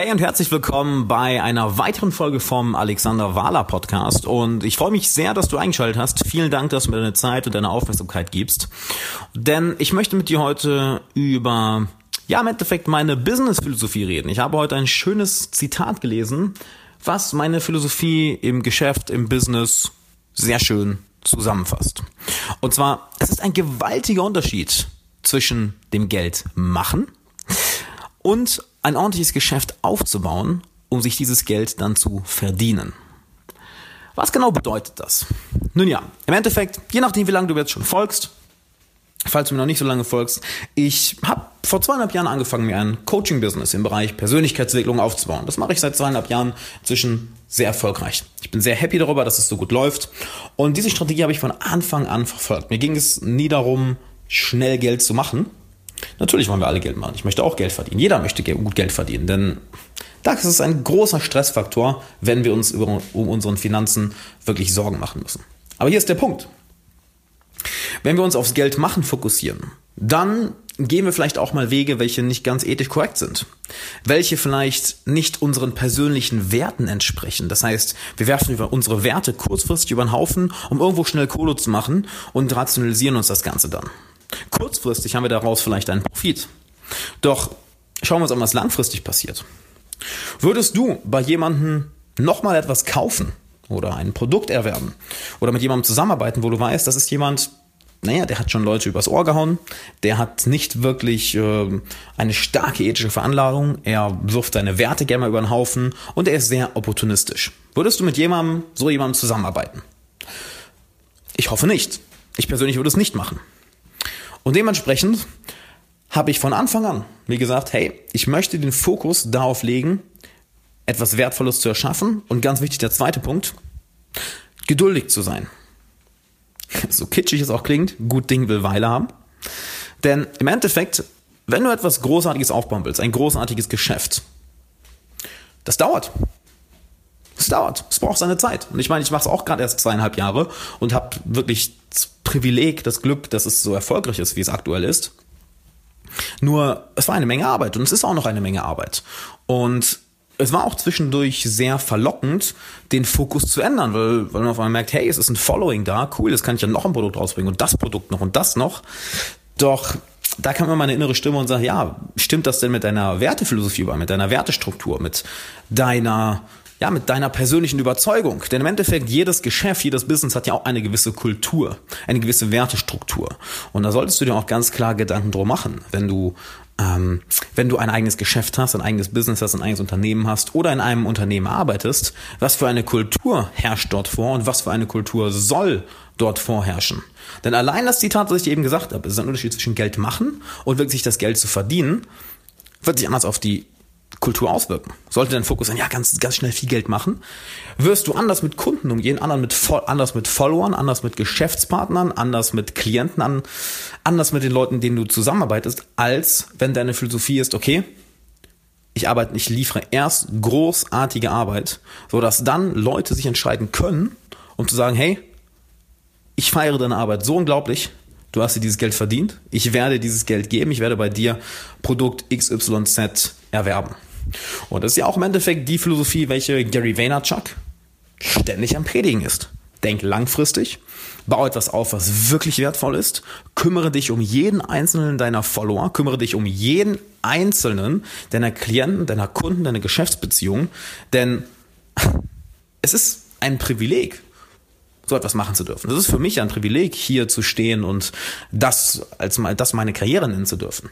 Hey und herzlich willkommen bei einer weiteren Folge vom Alexander Wahler Podcast. Und ich freue mich sehr, dass du eingeschaltet hast. Vielen Dank, dass du mir deine Zeit und deine Aufmerksamkeit gibst. Denn ich möchte mit dir heute über, ja, im Endeffekt meine Business-Philosophie reden. Ich habe heute ein schönes Zitat gelesen, was meine Philosophie im Geschäft, im Business sehr schön zusammenfasst. Und zwar, es ist ein gewaltiger Unterschied zwischen dem Geld machen und ein ordentliches Geschäft aufzubauen, um sich dieses Geld dann zu verdienen. Was genau bedeutet das? Nun ja, im Endeffekt, je nachdem, wie lange du jetzt schon folgst, falls du mir noch nicht so lange folgst, ich habe vor zweieinhalb Jahren angefangen, mir ein Coaching-Business im Bereich Persönlichkeitsentwicklung aufzubauen. Das mache ich seit zweieinhalb Jahren inzwischen sehr erfolgreich. Ich bin sehr happy darüber, dass es so gut läuft. Und diese Strategie habe ich von Anfang an verfolgt. Mir ging es nie darum, schnell Geld zu machen, Natürlich wollen wir alle Geld machen. Ich möchte auch Geld verdienen. Jeder möchte gut Geld verdienen, denn das ist ein großer Stressfaktor, wenn wir uns über, um unsere Finanzen wirklich Sorgen machen müssen. Aber hier ist der Punkt. Wenn wir uns aufs Geld machen fokussieren, dann gehen wir vielleicht auch mal Wege, welche nicht ganz ethisch korrekt sind. Welche vielleicht nicht unseren persönlichen Werten entsprechen. Das heißt, wir werfen unsere Werte kurzfristig über den Haufen, um irgendwo schnell Kohle zu machen und rationalisieren uns das Ganze dann. Kurzfristig haben wir daraus vielleicht einen Profit. Doch schauen wir uns an, was langfristig passiert. Würdest du bei jemandem nochmal etwas kaufen oder ein Produkt erwerben oder mit jemandem zusammenarbeiten, wo du weißt, das ist jemand, naja, der hat schon Leute übers Ohr gehauen, der hat nicht wirklich äh, eine starke ethische Veranlagung, er wirft seine Werte gerne mal über den Haufen und er ist sehr opportunistisch. Würdest du mit jemandem, so jemandem zusammenarbeiten? Ich hoffe nicht. Ich persönlich würde es nicht machen. Und dementsprechend habe ich von Anfang an mir gesagt, hey, ich möchte den Fokus darauf legen, etwas Wertvolles zu erschaffen. Und ganz wichtig, der zweite Punkt, geduldig zu sein. So kitschig es auch klingt, gut Ding will Weile haben. Denn im Endeffekt, wenn du etwas Großartiges aufbauen willst, ein großartiges Geschäft, das dauert. Es dauert. Es braucht seine Zeit. Und ich meine, ich mache es auch gerade erst zweieinhalb Jahre und habe wirklich Privileg, das Glück, dass es so erfolgreich ist, wie es aktuell ist. Nur, es war eine Menge Arbeit und es ist auch noch eine Menge Arbeit. Und es war auch zwischendurch sehr verlockend, den Fokus zu ändern, weil, weil man auf einmal merkt, hey, es ist ein Following da, cool, jetzt kann ich ja noch ein Produkt rausbringen und das Produkt noch und das noch. Doch da kam immer meine innere Stimme und sagt, ja, stimmt das denn mit deiner Wertephilosophie über, mit deiner Wertestruktur, mit deiner ja, mit deiner persönlichen Überzeugung. Denn im Endeffekt, jedes Geschäft, jedes Business hat ja auch eine gewisse Kultur, eine gewisse Wertestruktur. Und da solltest du dir auch ganz klar Gedanken drum machen, wenn du ähm, wenn du ein eigenes Geschäft hast, ein eigenes Business hast, ein eigenes Unternehmen hast oder in einem Unternehmen arbeitest, was für eine Kultur herrscht dort vor und was für eine Kultur soll dort vorherrschen. Denn allein das Zitat, was ich eben gesagt habe, ist ein Unterschied zwischen Geld machen und wirklich das Geld zu verdienen, wird sich anders auf die Kultur auswirken. Sollte dein Fokus sein, ja, ganz, ganz schnell viel Geld machen, wirst du anders mit Kunden umgehen, anders mit, anders mit Followern, anders mit Geschäftspartnern, anders mit Klienten, an, anders mit den Leuten, denen du zusammenarbeitest, als wenn deine Philosophie ist, okay, ich arbeite, ich liefere erst großartige Arbeit, so dass dann Leute sich entscheiden können, um zu sagen, hey, ich feiere deine Arbeit so unglaublich, du hast dir dieses Geld verdient, ich werde dieses Geld geben, ich werde bei dir Produkt XYZ erwerben. Und das ist ja auch im Endeffekt die Philosophie, welche Gary Vaynerchuk ständig am Predigen ist. Denk langfristig, bau etwas auf, was wirklich wertvoll ist, kümmere dich um jeden einzelnen deiner Follower, kümmere dich um jeden einzelnen deiner Klienten, deiner Kunden, deiner Geschäftsbeziehungen, denn es ist ein Privileg, so etwas machen zu dürfen. Das ist für mich ein Privileg, hier zu stehen und das als das meine Karriere nennen zu dürfen.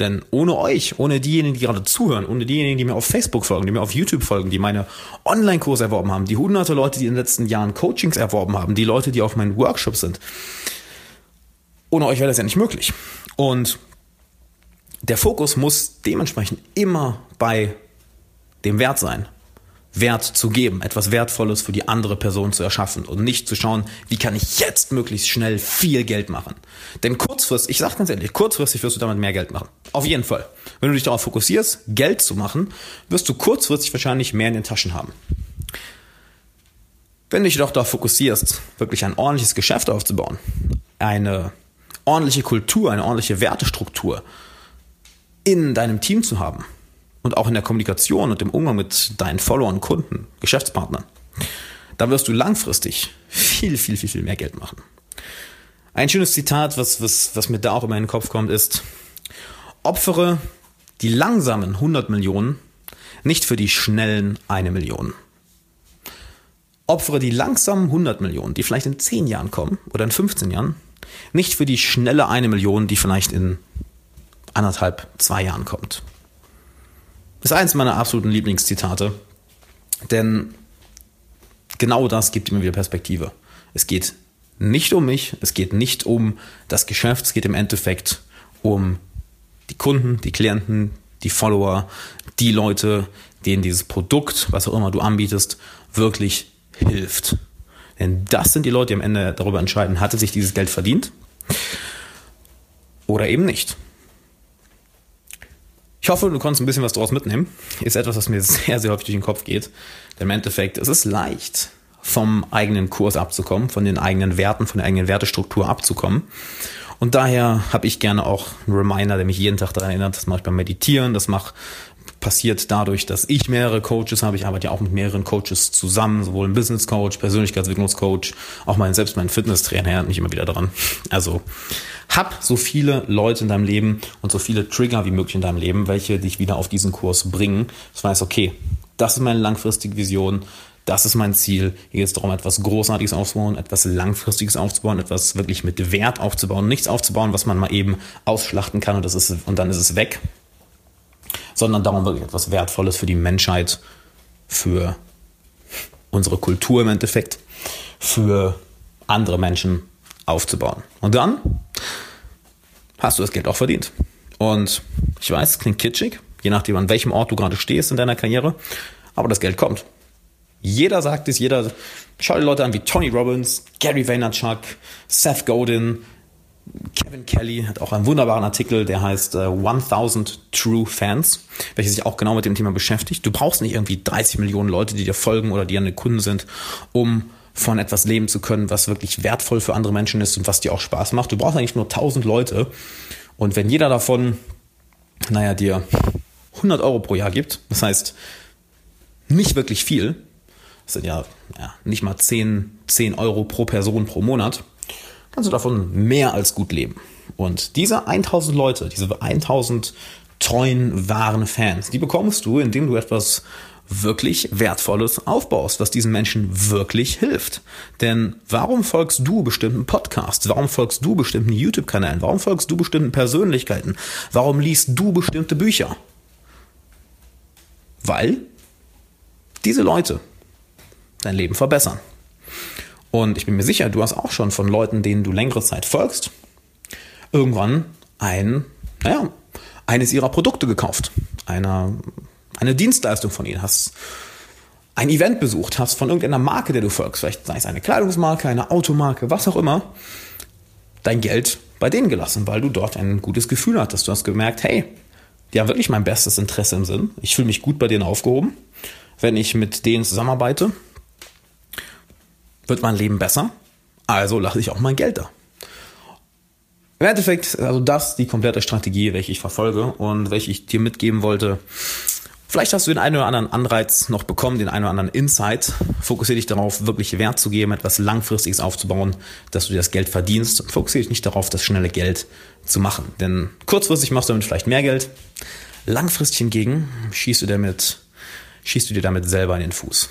Denn ohne euch, ohne diejenigen, die gerade zuhören, ohne diejenigen, die mir auf Facebook folgen, die mir auf YouTube folgen, die meine Online-Kurse erworben haben, die hunderte Leute, die in den letzten Jahren Coachings erworben haben, die Leute, die auf meinen Workshops sind, ohne euch wäre das ja nicht möglich. Und der Fokus muss dementsprechend immer bei dem Wert sein. Wert zu geben, etwas Wertvolles für die andere Person zu erschaffen und nicht zu schauen, wie kann ich jetzt möglichst schnell viel Geld machen. Denn kurzfristig, ich sage ganz ehrlich, kurzfristig wirst du damit mehr Geld machen. Auf jeden Fall. Wenn du dich darauf fokussierst, Geld zu machen, wirst du kurzfristig wahrscheinlich mehr in den Taschen haben. Wenn du dich doch darauf fokussierst, wirklich ein ordentliches Geschäft aufzubauen, eine ordentliche Kultur, eine ordentliche Wertestruktur in deinem Team zu haben, und auch in der Kommunikation und im Umgang mit deinen Followern, Kunden, Geschäftspartnern, da wirst du langfristig viel, viel, viel, viel mehr Geld machen. Ein schönes Zitat, was, was, was mir da auch immer in den Kopf kommt, ist, opfere die langsamen 100 Millionen nicht für die schnellen eine Million. Opfere die langsamen 100 Millionen, die vielleicht in 10 Jahren kommen oder in 15 Jahren, nicht für die schnelle eine Million, die vielleicht in anderthalb, zwei Jahren kommt. Ist eins meiner absoluten Lieblingszitate, denn genau das gibt immer wieder Perspektive. Es geht nicht um mich, es geht nicht um das Geschäft, es geht im Endeffekt um die Kunden, die Klienten, die Follower, die Leute, denen dieses Produkt, was auch immer du anbietest, wirklich hilft. Denn das sind die Leute, die am Ende darüber entscheiden, hatte sich dieses Geld verdient oder eben nicht. Ich hoffe, du konntest ein bisschen was daraus mitnehmen. Ist etwas, was mir sehr, sehr häufig durch den Kopf geht. Denn im Endeffekt ist es leicht, vom eigenen Kurs abzukommen, von den eigenen Werten, von der eigenen Wertestruktur abzukommen. Und daher habe ich gerne auch einen Reminder, der mich jeden Tag daran erinnert. Das mache ich beim Meditieren, das mache passiert dadurch, dass ich mehrere Coaches habe. Ich arbeite ja auch mit mehreren Coaches zusammen, sowohl ein Business Coach, Persönlichkeitsentwicklungscoach, auch mein selbst mein Fitnesstrainer erinnert mich immer wieder daran. Also hab so viele Leute in deinem Leben und so viele Trigger wie möglich in deinem Leben, welche dich wieder auf diesen Kurs bringen. Das heißt, okay, das ist meine langfristige Vision. Das ist mein Ziel. Hier geht es darum, etwas Großartiges aufzubauen, etwas Langfristiges aufzubauen, etwas wirklich mit Wert aufzubauen, nichts aufzubauen, was man mal eben ausschlachten kann und, das ist, und dann ist es weg sondern darum wirklich etwas Wertvolles für die Menschheit, für unsere Kultur im Endeffekt, für andere Menschen aufzubauen. Und dann hast du das Geld auch verdient. Und ich weiß, es klingt kitschig, je nachdem, an welchem Ort du gerade stehst in deiner Karriere, aber das Geld kommt. Jeder sagt es, jeder, schau die Leute an wie Tony Robbins, Gary Vaynerchuk, Seth Godin, Kevin Kelly hat auch einen wunderbaren Artikel, der heißt äh, 1000 True Fans, welcher sich auch genau mit dem Thema beschäftigt. Du brauchst nicht irgendwie 30 Millionen Leute, die dir folgen oder die deine Kunden sind, um von etwas leben zu können, was wirklich wertvoll für andere Menschen ist und was dir auch Spaß macht. Du brauchst eigentlich nur 1000 Leute. Und wenn jeder davon, naja, dir 100 Euro pro Jahr gibt, das heißt nicht wirklich viel, das sind ja, ja nicht mal 10, 10 Euro pro Person pro Monat, kannst du davon mehr als gut leben. Und diese 1000 Leute, diese 1000 treuen, wahren Fans, die bekommst du, indem du etwas wirklich Wertvolles aufbaust, was diesen Menschen wirklich hilft. Denn warum folgst du bestimmten Podcasts? Warum folgst du bestimmten YouTube-Kanälen? Warum folgst du bestimmten Persönlichkeiten? Warum liest du bestimmte Bücher? Weil diese Leute dein Leben verbessern. Und ich bin mir sicher, du hast auch schon von Leuten, denen du längere Zeit folgst, irgendwann ein, naja, eines ihrer Produkte gekauft. Eine, eine Dienstleistung von ihnen. Hast ein Event besucht, hast von irgendeiner Marke, der du folgst, vielleicht sei es eine Kleidungsmarke, eine Automarke, was auch immer, dein Geld bei denen gelassen, weil du dort ein gutes Gefühl hattest. Du hast gemerkt, hey, die haben wirklich mein bestes Interesse im Sinn. Ich fühle mich gut bei denen aufgehoben, wenn ich mit denen zusammenarbeite wird mein Leben besser, also lasse ich auch mein Geld da. Im Endeffekt, also das die komplette Strategie, welche ich verfolge und welche ich dir mitgeben wollte. Vielleicht hast du den einen oder anderen Anreiz noch bekommen, den einen oder anderen Insight. Fokussiere dich darauf, wirklich Wert zu geben, etwas Langfristiges aufzubauen, dass du dir das Geld verdienst. Fokussiere dich nicht darauf, das schnelle Geld zu machen. Denn kurzfristig machst du damit vielleicht mehr Geld. Langfristig hingegen schießt du damit, schießt du dir damit selber in den Fuß.